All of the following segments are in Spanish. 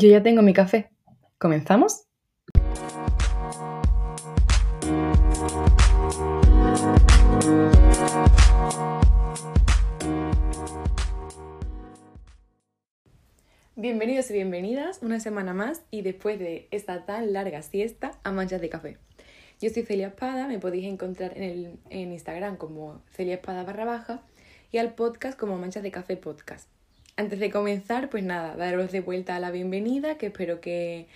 Yo ya tengo mi café. ¿Comenzamos? Bienvenidos y bienvenidas una semana más y después de esta tan larga siesta a manchas de café. Yo soy Celia Espada, me podéis encontrar en, el, en Instagram como Celia Espada barra baja y al podcast como Manchas de Café Podcast. Antes de comenzar, pues nada, daros de vuelta la bienvenida, que espero que,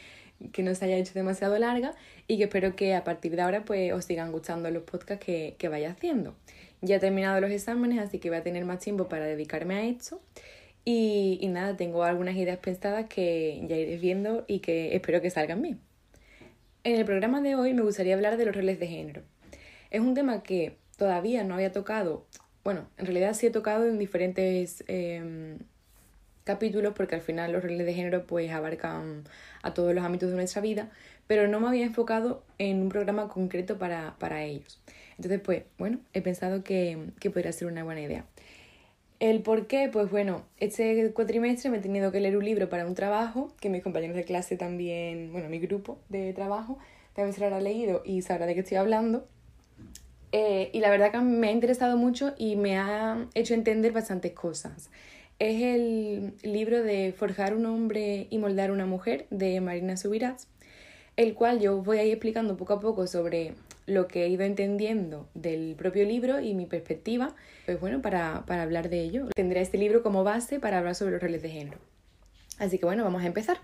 que no se haya hecho demasiado larga y que espero que a partir de ahora pues os sigan gustando los podcasts que, que vaya haciendo. Ya he terminado los exámenes, así que voy a tener más tiempo para dedicarme a esto. Y, y nada, tengo algunas ideas pensadas que ya iréis viendo y que espero que salgan bien. En el programa de hoy me gustaría hablar de los roles de género. Es un tema que todavía no había tocado, bueno, en realidad sí he tocado en diferentes em, capítulos porque al final los roles de género pues abarcan a todos los ámbitos de nuestra vida, pero no me había enfocado en un programa concreto para, para ellos. Entonces pues bueno, he pensado que, que podría ser una buena idea. El por qué, pues bueno, este cuatrimestre me he tenido que leer un libro para un trabajo, que mis compañeros de clase también, bueno, mi grupo de trabajo también se lo habrá leído y sabrá de qué estoy hablando. Eh, y la verdad que me ha interesado mucho y me ha hecho entender bastantes cosas. Es el libro de Forjar un hombre y moldar una mujer de Marina Subirats, el cual yo voy a ir explicando poco a poco sobre lo que he ido entendiendo del propio libro y mi perspectiva, pues bueno, para, para hablar de ello. Tendré este libro como base para hablar sobre los roles de género. Así que bueno, vamos a empezar.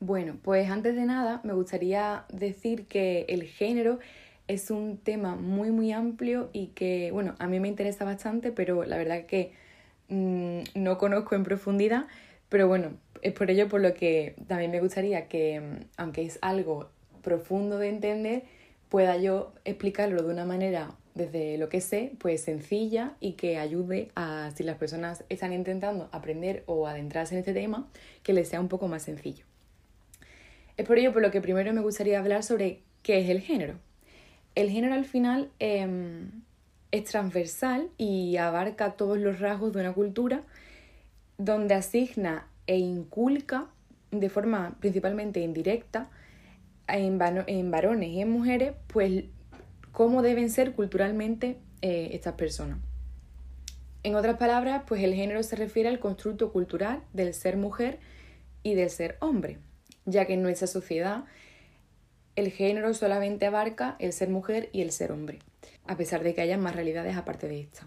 Bueno, pues antes de nada me gustaría decir que el género es un tema muy muy amplio y que, bueno, a mí me interesa bastante, pero la verdad que mmm, no conozco en profundidad, pero bueno, es por ello por lo que también me gustaría que, aunque es algo profundo de entender, pueda yo explicarlo de una manera desde lo que sé, pues sencilla y que ayude a si las personas están intentando aprender o adentrarse en este tema, que les sea un poco más sencillo. Es por ello por lo que primero me gustaría hablar sobre qué es el género. El género al final eh, es transversal y abarca todos los rasgos de una cultura donde asigna e inculca de forma principalmente indirecta en, varones y en mujeres, pues cómo deben ser culturalmente eh, estas personas. En otras palabras, pues el género se refiere al constructo cultural del ser mujer y del ser hombre, ya que en nuestra sociedad el género solamente abarca el ser mujer y el ser hombre, a pesar de que haya más realidades aparte de esta.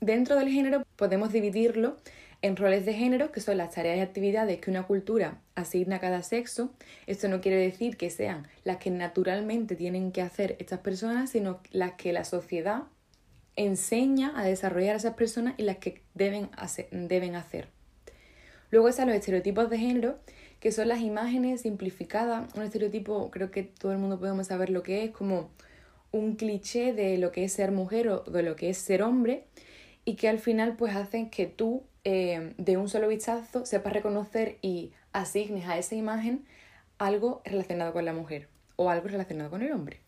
Dentro del género podemos dividirlo en roles de género, que son las tareas y actividades que una cultura asigna a cada sexo. Esto no quiere decir que sean las que naturalmente tienen que hacer estas personas, sino las que la sociedad enseña a desarrollar a esas personas y las que deben hacer. Deben hacer. Luego están los estereotipos de género, que son las imágenes simplificadas. Un estereotipo, creo que todo el mundo podemos saber lo que es, como un cliché de lo que es ser mujer o de lo que es ser hombre, y que al final pues hacen que tú eh, de un solo vistazo sepas reconocer y asignes a esa imagen algo relacionado con la mujer o algo relacionado con el hombre.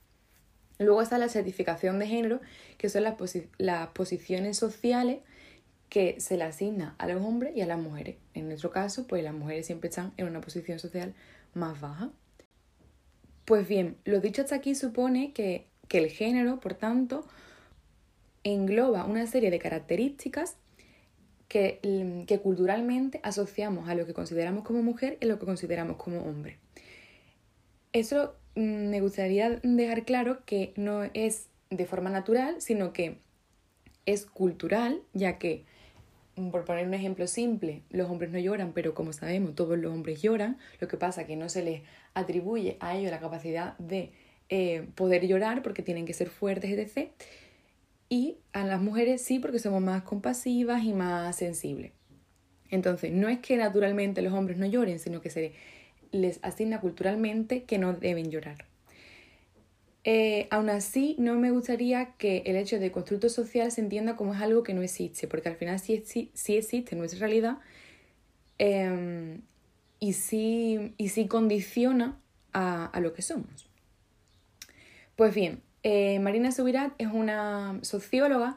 Luego está la certificación de género, que son las, las posiciones sociales que se le asigna a los hombres y a las mujeres. En nuestro caso, pues las mujeres siempre están en una posición social más baja. Pues bien, lo dicho hasta aquí supone que, que el género, por tanto, engloba una serie de características Mm, que, culturalmente asociamos a lo que consideramos como mujer y lo que consideramos como hombre. Eso mm, me gustaría dejar claro que no es de forma natural, sino que es cultural, ya que, mm, por poner un ejemplo simple, los hombres no lloran, pero como sabemos, todos los hombres lloran, lo que pasa es que no se les atribuye a ellos la capacidad de eh, poder llorar porque tienen que ser fuertes, etc y a las mujeres sí porque somos más compasivas y más sensibles. Entonces, no es que naturalmente los hombres no lloren, sino que se les asigna culturalmente que no deben llorar. Eh, aún así, no me gustaría que el hecho de constructo social se entienda como es algo que no existe, porque al final sí, sí, existe en nuestra realidad em, y, sí, y sí condiciona a, a lo que somos. Pues bien, eh, Marina Subirat es una socióloga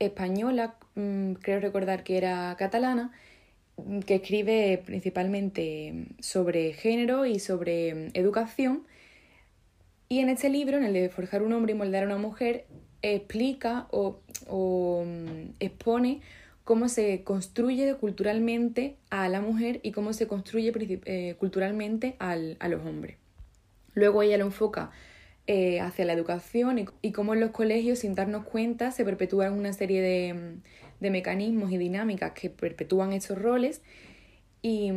española, mm, creo recordar que era catalana, que escribe principalmente sobre género y sobre educación. Y en este libro, en el de Forjar un hombre y moldear a una mujer, explica o, mm, expone cómo se construye culturalmente a la mujer y cómo se construye eh, culturalmente a los hombres. Luego ella lo enfoca eh, hacia la educación y, cómo en los colegios, sin darnos cuenta, se perpetúan una serie de, mecanismos y dinámicas que perpetúan esos roles. Y,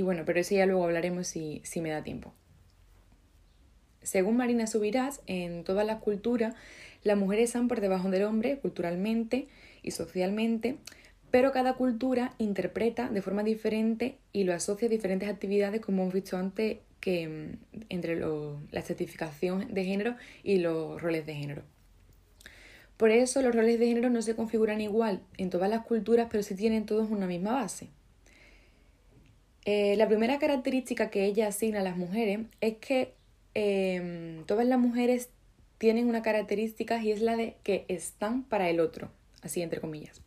bueno, pero eso ya luego hablaremos si, si me da tiempo. Según Marina Subirás, en todas las culturas, las mujeres están por debajo del hombre culturalmente y socialmente, pero cada cultura interpreta de forma diferente y lo asocia a diferentes actividades, como hemos visto antes que mm, entre la certificación de género y los roles de género. Por eso los roles de género no se configuran igual en todas las culturas, pero sí tienen todos una misma base. Eh, la primera característica que ella asigna a las mujeres es que em, todas las mujeres tienen una característica y es la de que están para el otro, así entre comillas.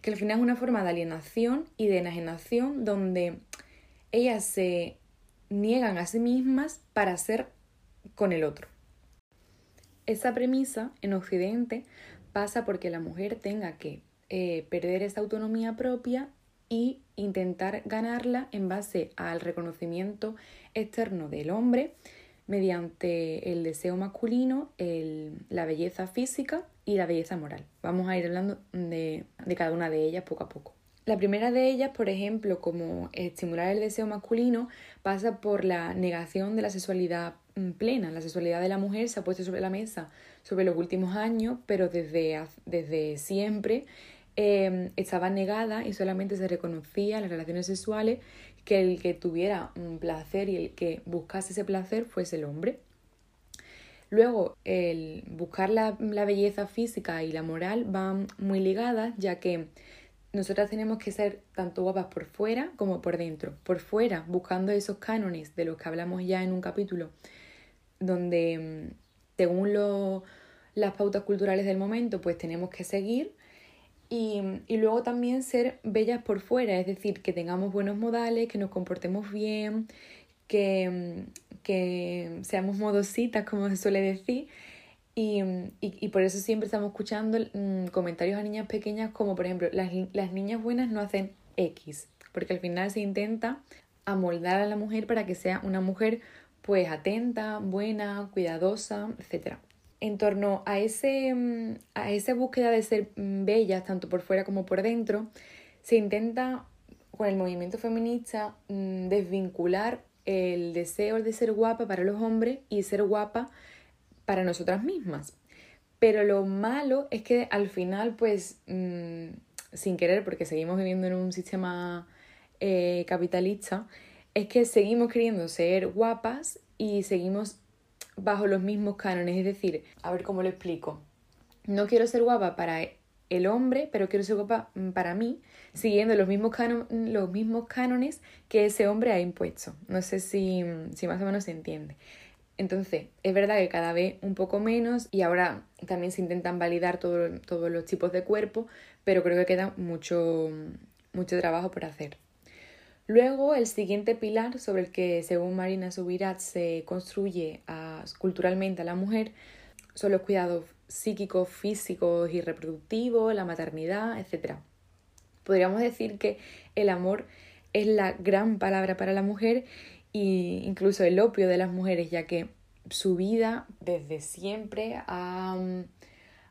Que al final es una forma de alienación y de enajenación donde ellas se niegan a sí mismas para ser con el otro. Esa premisa en Occidente pasa porque la mujer tenga que eh, perder esa autonomía propia y intentar ganarla en base al reconocimiento externo del hombre mediante el deseo masculino, la belleza física y la belleza moral. Vamos a ir hablando de cada una de ellas poco a poco. La primera de ellas, por ejemplo, como estimular el deseo masculino, pasa por la negación de la sexualidad mm, plena. La sexualidad de la mujer se ha puesto sobre la mesa sobre los últimos años, pero desde, desde siempre em, estaba negada y solamente se reconocía en las relaciones sexuales que el que tuviera un placer y el que buscase ese placer fuese el hombre. Luego, el buscar la, la belleza física y la moral van muy ligadas, ya que nosotras tenemos que ser tanto guapas por fuera como por dentro. Por fuera, buscando esos cánones de los que hablamos ya en un capítulo, donde mm, según las pautas culturales del momento, pues tenemos que seguir. Y, y, luego también ser bellas por fuera, es decir, que tengamos buenos modales, que nos comportemos bien, que, mm, que seamos modositas, como se suele decir, y, y, por eso siempre estamos escuchando mm, comentarios a niñas pequeñas como, por ejemplo, las, las niñas buenas no hacen X, porque al final se intenta amoldar a la mujer para que sea una mujer pues atenta, buena, cuidadosa, etc. En torno a, ese, mm, a esa búsqueda de ser mm, bellas, tanto por fuera como por dentro, se intenta con el movimiento feminista desvincular el deseo de ser guapa para los hombres y ser guapa para nosotras mismas. Pero lo malo es que al final, pues, mm, sin querer, porque seguimos viviendo en un sistema eh, capitalista, es que seguimos queriendo ser guapas y seguimos bajo los mismos cánones. Es decir, a ver cómo lo explico. No quiero ser guapa para el hombre, pero quiero ser guapa mm, para mí, siguiendo los mismos, los mismos cánones que ese hombre ha impuesto. No sé si, si más o menos se entiende. Entonces, es verdad que cada vez un poco menos y ahora también se intentan validar todos los tipos de cuerpo, pero creo que queda mucho, mucho trabajo por hacer. Luego, el siguiente pilar sobre el que, según Marina Subirat, se construye culturalmente a la mujer son los cuidados psíquicos, físicos y reproductivos, la maternidad, etc. Podríamos decir que el amor es la gran palabra para la mujer y incluso el opio de las mujeres, ya que su vida desde siempre ha,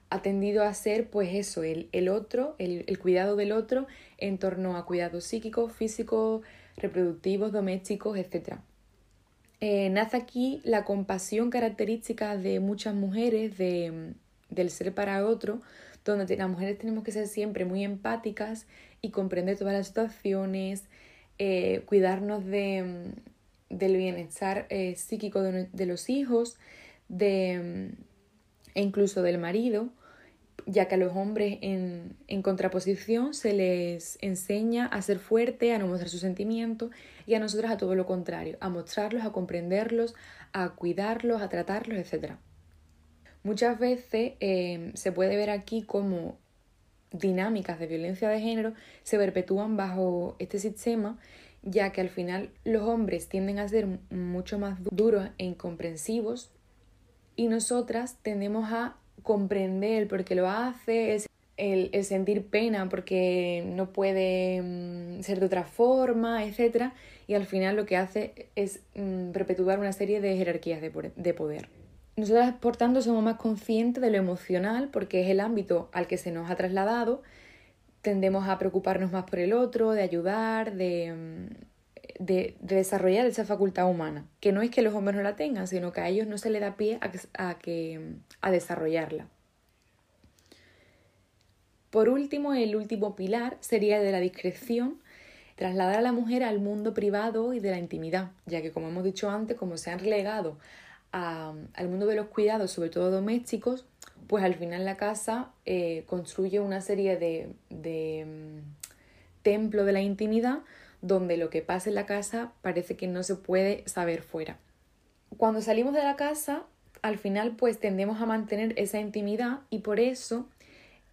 ha tendido a ser pues eso, el, el otro, el, el, cuidado del otro en torno a cuidados psíquicos, físicos, reproductivos, domésticos, etc. Eh, nace aquí la compasión característica de muchas mujeres de, del ser para otro, donde las mujeres tenemos que ser siempre muy empáticas y comprender todas las situaciones, eh, cuidarnos de, del bienestar eh, psíquico de, los hijos, de, e incluso del marido, ya que a los hombres en, en, contraposición se les enseña a ser fuerte, a no mostrar sus sentimientos y a nosotras a todo lo contrario, a mostrarlos, a comprenderlos, a cuidarlos, a tratarlos, etc. Muchas veces eh, se puede ver aquí como dinámicas de violencia de género se perpetúan bajo este sistema, ya que al final los hombres tienden a ser mucho más duros e incomprensivos y nosotras tendemos a comprender por qué lo hace, el, el, sentir pena porque no puede mm, ser de otra forma, etc. Y al final lo que hace es mm, perpetuar una serie de jerarquías de, de poder. Nosotras, por tanto, somos más conscientes de lo emocional porque es el ámbito al que se nos ha trasladado. Tendemos a preocuparnos más por el otro, de ayudar, de, mm, de, desarrollar esa facultad humana. Que no es que los hombres no la tengan, sino que a ellos no se les da pie a, a, que, a desarrollarla. Por último, el último pilar sería el de la discreción, trasladar a la mujer al mundo privado y de la intimidad, ya que como hemos dicho antes, como se han relegado al mundo de los cuidados, sobre todo domésticos, pues al final la casa eh, construye una serie de, de mm, templo de la intimidad donde lo que pasa en la casa parece que no se puede saber fuera. Cuando salimos de la casa, al final pues tendemos a mantener esa intimidad y por eso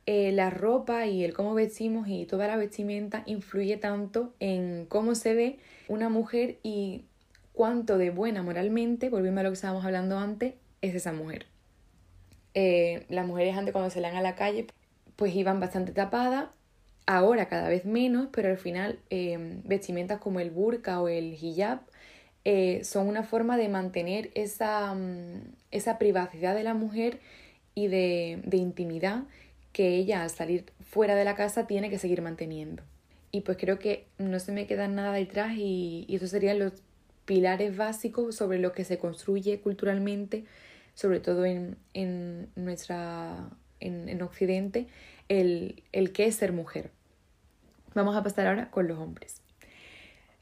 eh, la ropa y el cómo vestimos y toda la vestimenta influye tanto en cómo se ve una mujer y cuánto de buena moralmente, volviendo a lo que estábamos hablando antes, es esa mujer. Eh, las mujeres antes cuando salían a la calle pues iban bastante tapadas, ahora cada vez menos, pero al final eh, vestimentas como el burka o el hijab eh, son una forma de mantener esa, mm, esa privacidad de la mujer y de, de, intimidad que ella al salir fuera de la casa tiene que seguir manteniendo. Y pues creo que no se me queda nada detrás y, y esos serían los pilares básicos sobre los que se construye culturalmente, sobre todo en, en nuestra, en, en Occidente, el, el qué es ser mujer. Vamos a pasar ahora con los hombres.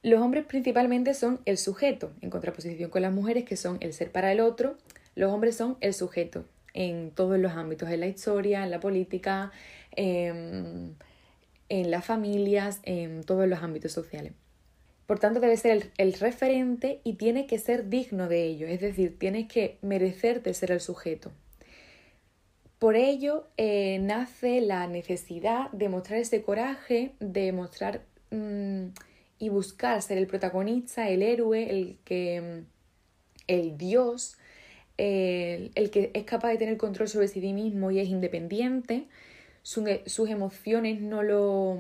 Los hombres principalmente son el sujeto, en contraposición con las mujeres que son el ser para el otro. Los hombres son el sujeto en todos los ámbitos, en la historia, en la política, en, en las familias, en todos los ámbitos sociales. Por tanto, debe ser el, referente y tiene que ser digno de ello, es decir, tienes que merecerte ser el sujeto. Por ello eh, nace la necesidad de mostrar ese coraje, de mostrar mm, y buscar ser el protagonista, el héroe, el que mm, el dios, el, el, que es capaz de tener control sobre sí mismo y es independiente, sus emociones no lo,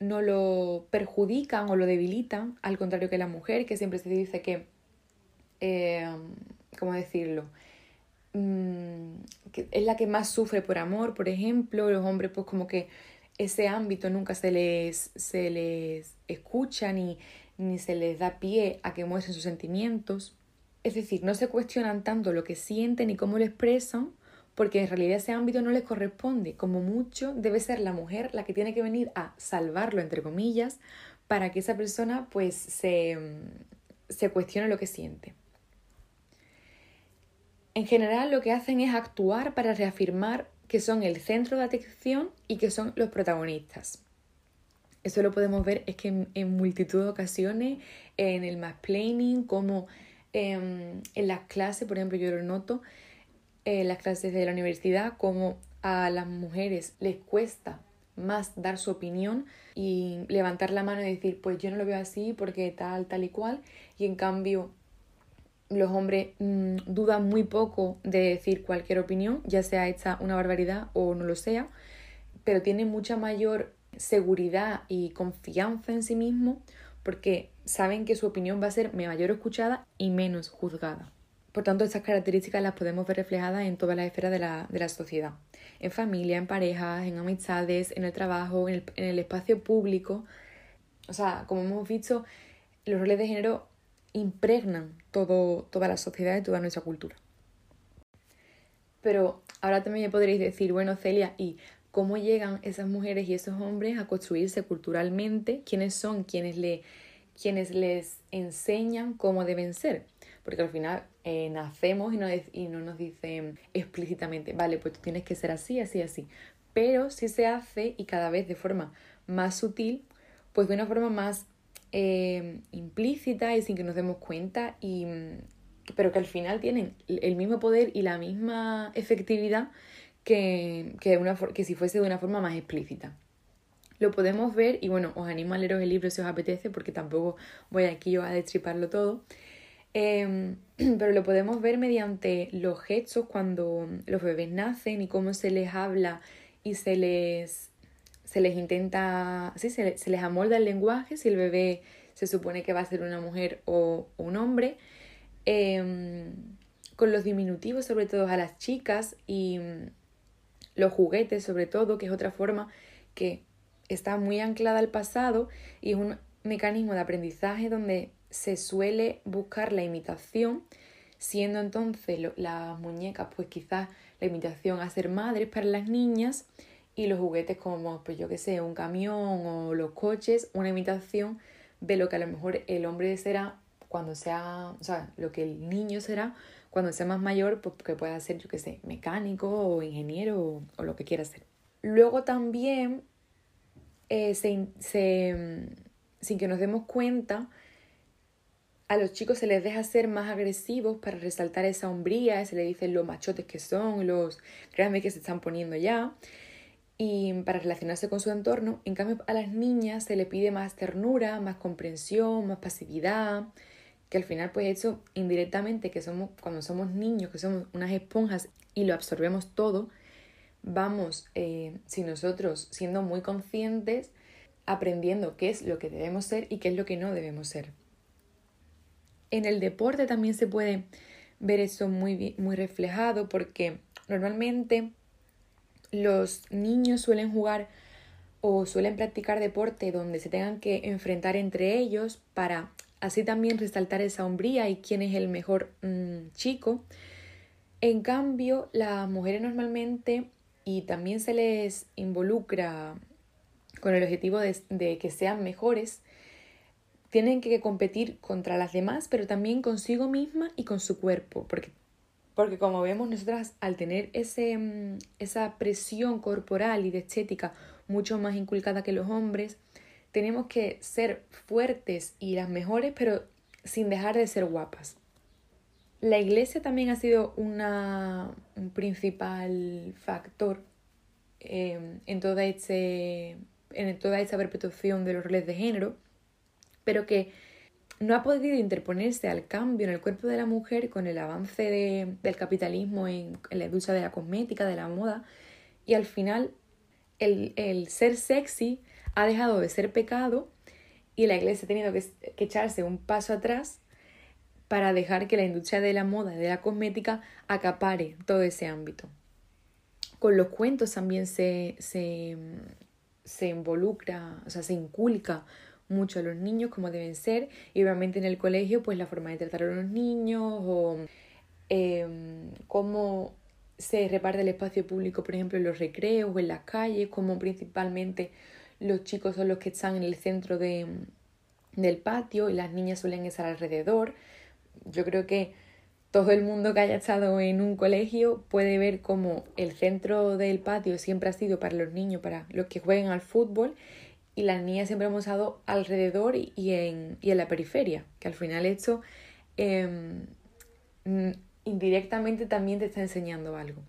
no lo perjudican o lo debilitan, al contrario que la mujer, que siempre se dice que, eh, ¿cómo decirlo? Mm, que es la que más sufre por amor, por ejemplo, los hombres pues como que ese ámbito nunca se les, se les escucha ni, ni se les da pie a que muestren sus sentimientos. Es decir, no se cuestionan tanto lo que sienten y cómo lo expresan, porque en realidad ese ámbito no les corresponde. Como mucho debe ser la mujer la que tiene que venir a salvarlo, entre comillas, para que esa persona pues se, se cuestione lo que siente. En general lo que hacen es actuar para reafirmar que son el centro de atención y que son los protagonistas. Eso lo podemos ver es que en, multitud de ocasiones, en el mansplaining, como en, en las clases, por ejemplo, yo lo noto, en las clases de la universidad, como a las mujeres les cuesta más dar su opinión y levantar la mano y decir, pues yo no lo veo así porque tal, tal y cual, y en cambio los hombres mm, dudan muy poco de decir cualquier opinión, ya sea esta una barbaridad o no lo sea, pero tienen mucha mayor seguridad y confianza en sí mismos porque saben que su opinión va a ser mayor escuchada y menos juzgada. Por tanto, estas características las podemos ver reflejadas en todas las esferas de la, de la sociedad. En familia, en parejas, en amistades, en el trabajo, en el, espacio público. O sea, como hemos visto, los roles de género impregnan todo, toda la sociedad y toda nuestra cultura. Pero ahora también me podréis decir, bueno, Celia, ¿y cómo llegan esas mujeres y esos hombres a construirse culturalmente? ¿Quiénes son quienes, le, quienes les enseñan cómo deben ser? Porque al final eh, nacemos y no, y no nos dicen explícitamente, vale, pues tú tienes que ser así, así, así. Pero sí se hace y cada vez de forma más sutil, pues de una forma más eh, implícita y sin que nos demos cuenta, y, pero que al final tienen el mismo poder y la misma efectividad que, que, una, que si fuese de una forma más explícita. Lo podemos ver y bueno, os animo a leeros el libro si os apetece porque tampoco voy aquí yo a destriparlo todo. Em, pero lo podemos ver mediante los gestos cuando los bebés nacen y cómo se les habla y se les, se les intenta, sí, se, les amolda el lenguaje, si el bebé se supone que va a ser una mujer o, un hombre, em, con los diminutivos sobre todo a las chicas y mm, los juguetes sobre todo, que es otra forma que está muy anclada al pasado y es un mecanismo de aprendizaje donde se suele buscar la imitación, siendo entonces las muñecas, pues quizás la imitación a ser madres para las niñas y los juguetes como, pues yo qué sé, un camión o los coches, una imitación de lo que a lo mejor el hombre será cuando sea, o sea, lo que el niño será cuando sea más mayor, pues que pueda ser, yo qué sé, mecánico o ingeniero o, lo que quiera ser. Luego también eh, se, sin que nos demos cuenta, a los chicos se les deja ser más agresivos para resaltar esa hombría, se les dice los machotes que son, los grandes que se están poniendo ya, y para relacionarse con su entorno. En cambio, a las niñas se les pide más ternura, más comprensión, más pasividad, que al final, pues eso indirectamente, que somos, cuando somos niños, que somos unas esponjas y lo absorbemos todo, vamos, eh, si nosotros siendo muy conscientes, aprendiendo qué es lo que debemos ser y qué es lo que no debemos ser. En el deporte también se puede ver eso muy, muy reflejado porque normalmente los niños suelen jugar o suelen practicar deporte donde se tengan que enfrentar entre ellos para así también resaltar esa hombría y quién es el mejor mm, chico. En cambio, las mujeres normalmente y también se les involucra con el objetivo de, que sean mejores, tienen que competir contra las demás, pero también consigo misma y con su cuerpo, porque, porque como vemos nosotras al tener ese, mm, esa presión corporal y de estética mucho más inculcada que los hombres, tenemos que ser fuertes y las mejores, pero sin dejar de ser guapas. La iglesia también ha sido una, un principal factor em, en, toda este, en toda esta perpetuación de los roles de género, pero que no ha podido interponerse al cambio en el cuerpo de la mujer con el avance del capitalismo en, la industria de la cosmética, de la moda, y al final el, el, ser sexy ha dejado de ser pecado y la iglesia ha tenido que, que echarse un paso atrás para dejar que la industria de la moda y de la cosmética acapare todo ese ámbito. Con los cuentos también se, se, se involucra, o sea, se inculca mucho a los niños como deben ser y obviamente en el colegio pues la forma de tratar a los niños o em, cómo se reparte el espacio público, por ejemplo, en los recreos o en las calles, como principalmente los chicos son los que están en el centro de, del patio y las niñas suelen estar alrededor. Yo creo que todo el mundo que haya estado en un colegio puede ver cómo el centro del patio siempre ha sido para los niños, para los que jueguen al fútbol, y las niñas siempre hemos estado alrededor y en, y en la periferia, que al final esto em, indirectamente también te está enseñando algo.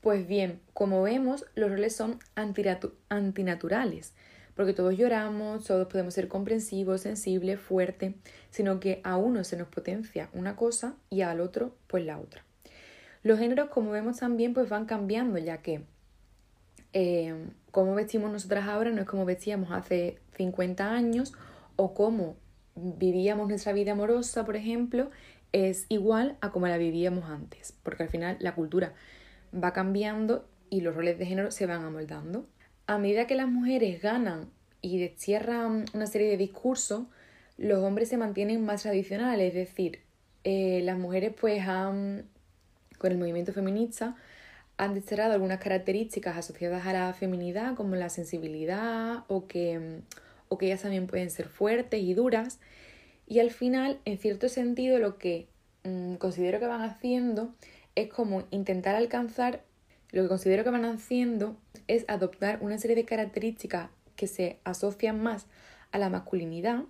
Pues bien, como vemos, los roles son antinaturales porque todos lloramos, todos podemos ser comprensivos, sensibles, fuertes, sino que a uno se nos potencia una cosa y al otro pues la otra. Los géneros, como vemos también, pues van cambiando, ya que eh, cómo vestimos nosotras ahora no es como vestíamos hace 50 años o cómo vivíamos nuestra vida amorosa, por ejemplo, es igual a como la vivíamos antes, porque al final la cultura va cambiando y los roles de género se van amoldando. A medida que las mujeres ganan y destierran una serie de discursos, los hombres se mantienen más tradicionales, es decir, eh, las mujeres pues han, con el movimiento feminista, han desterrado algunas características asociadas a la feminidad, como la sensibilidad o que, o que ellas también pueden ser fuertes y duras. Y al final, en cierto sentido, lo que mm, considero que van haciendo es como intentar alcanzar lo que considero que van haciendo es adoptar una serie de características que se asocian más a la masculinidad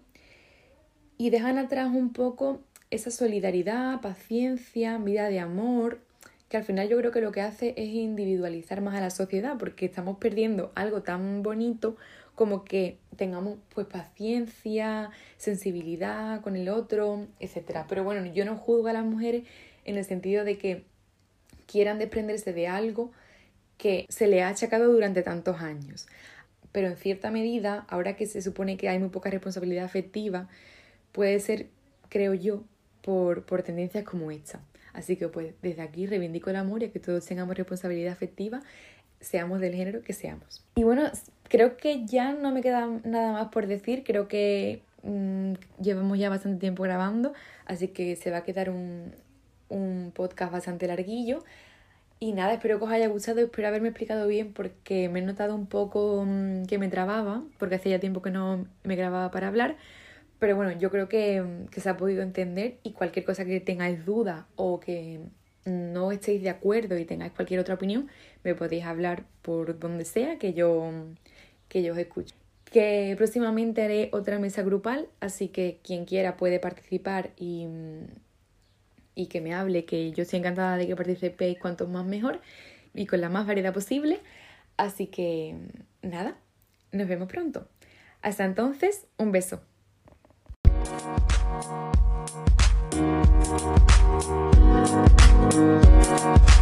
y dejan atrás un poco esa solidaridad, paciencia, vida de amor que al final yo creo que lo que hace es individualizar más a la sociedad, porque estamos perdiendo algo tan bonito como que tengamos pues paciencia, sensibilidad con el otro, etc. Pero bueno, yo no juzgo a las mujeres en el sentido de que quieran desprenderse de algo que se le ha achacado durante tantos años. Pero en cierta medida, ahora que se supone que hay muy poca responsabilidad afectiva, puede ser, creo yo, por, por tendencias como esta. Así que pues desde aquí reivindico el amor y que todos tengamos responsabilidad afectiva, seamos del género que seamos. Y bueno, creo que ya no me queda nada más por decir, creo que mm, llevamos ya bastante tiempo grabando, así que se va a quedar un, un podcast bastante larguillo. Y nada, espero que os haya gustado, espero haberme explicado bien porque me he notado un poco mm, que me trababa, porque hacía tiempo que no me grababa para hablar. Pero bueno, yo creo que, se ha podido entender y cualquier cosa que tengáis duda o que no estéis de acuerdo y tengáis cualquier otra opinión, me podéis hablar por donde sea que yo, que yo os escuche. Que próximamente haré otra mesa grupal, así que quien quiera puede participar y, y que me hable, que yo estoy encantada de que participéis cuanto más mejor y con la más variedad posible. Así que nada, nos vemos pronto. Hasta entonces, un beso. Thank you.